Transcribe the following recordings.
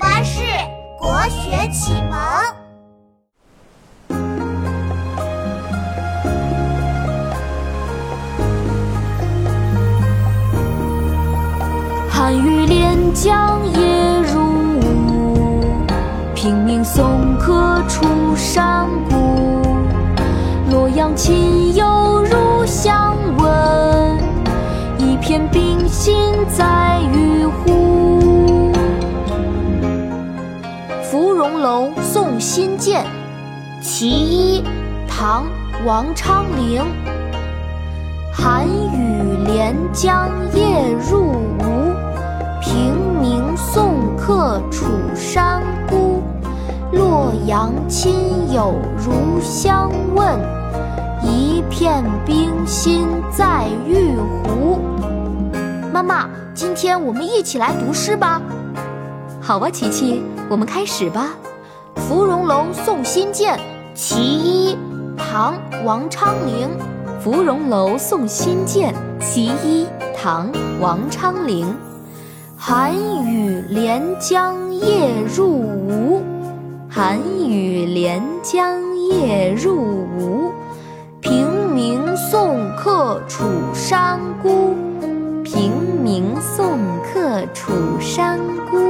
巴士国学启蒙。寒雨连江夜入吴，平明送客出山谷。洛阳亲友楼送辛渐，其一，唐·王昌龄。寒雨连江夜入吴，平明送客楚山孤。洛阳亲友如相问，一片冰心在玉壶。妈妈，今天我们一起来读诗吧。好吧，琪琪，我们开始吧。《芙蓉楼送辛渐》其一，唐·王昌龄。《芙蓉楼送辛渐》其一，唐·王昌龄。寒雨连江夜入吴，寒雨连江夜入吴。平明送客楚山孤，平明送客楚山孤。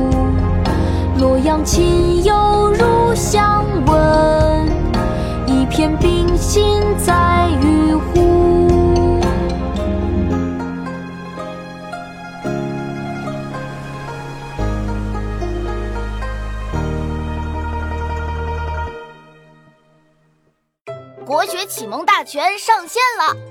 洛阳亲友如相问，一片冰心在玉壶。国学启蒙大全上线了！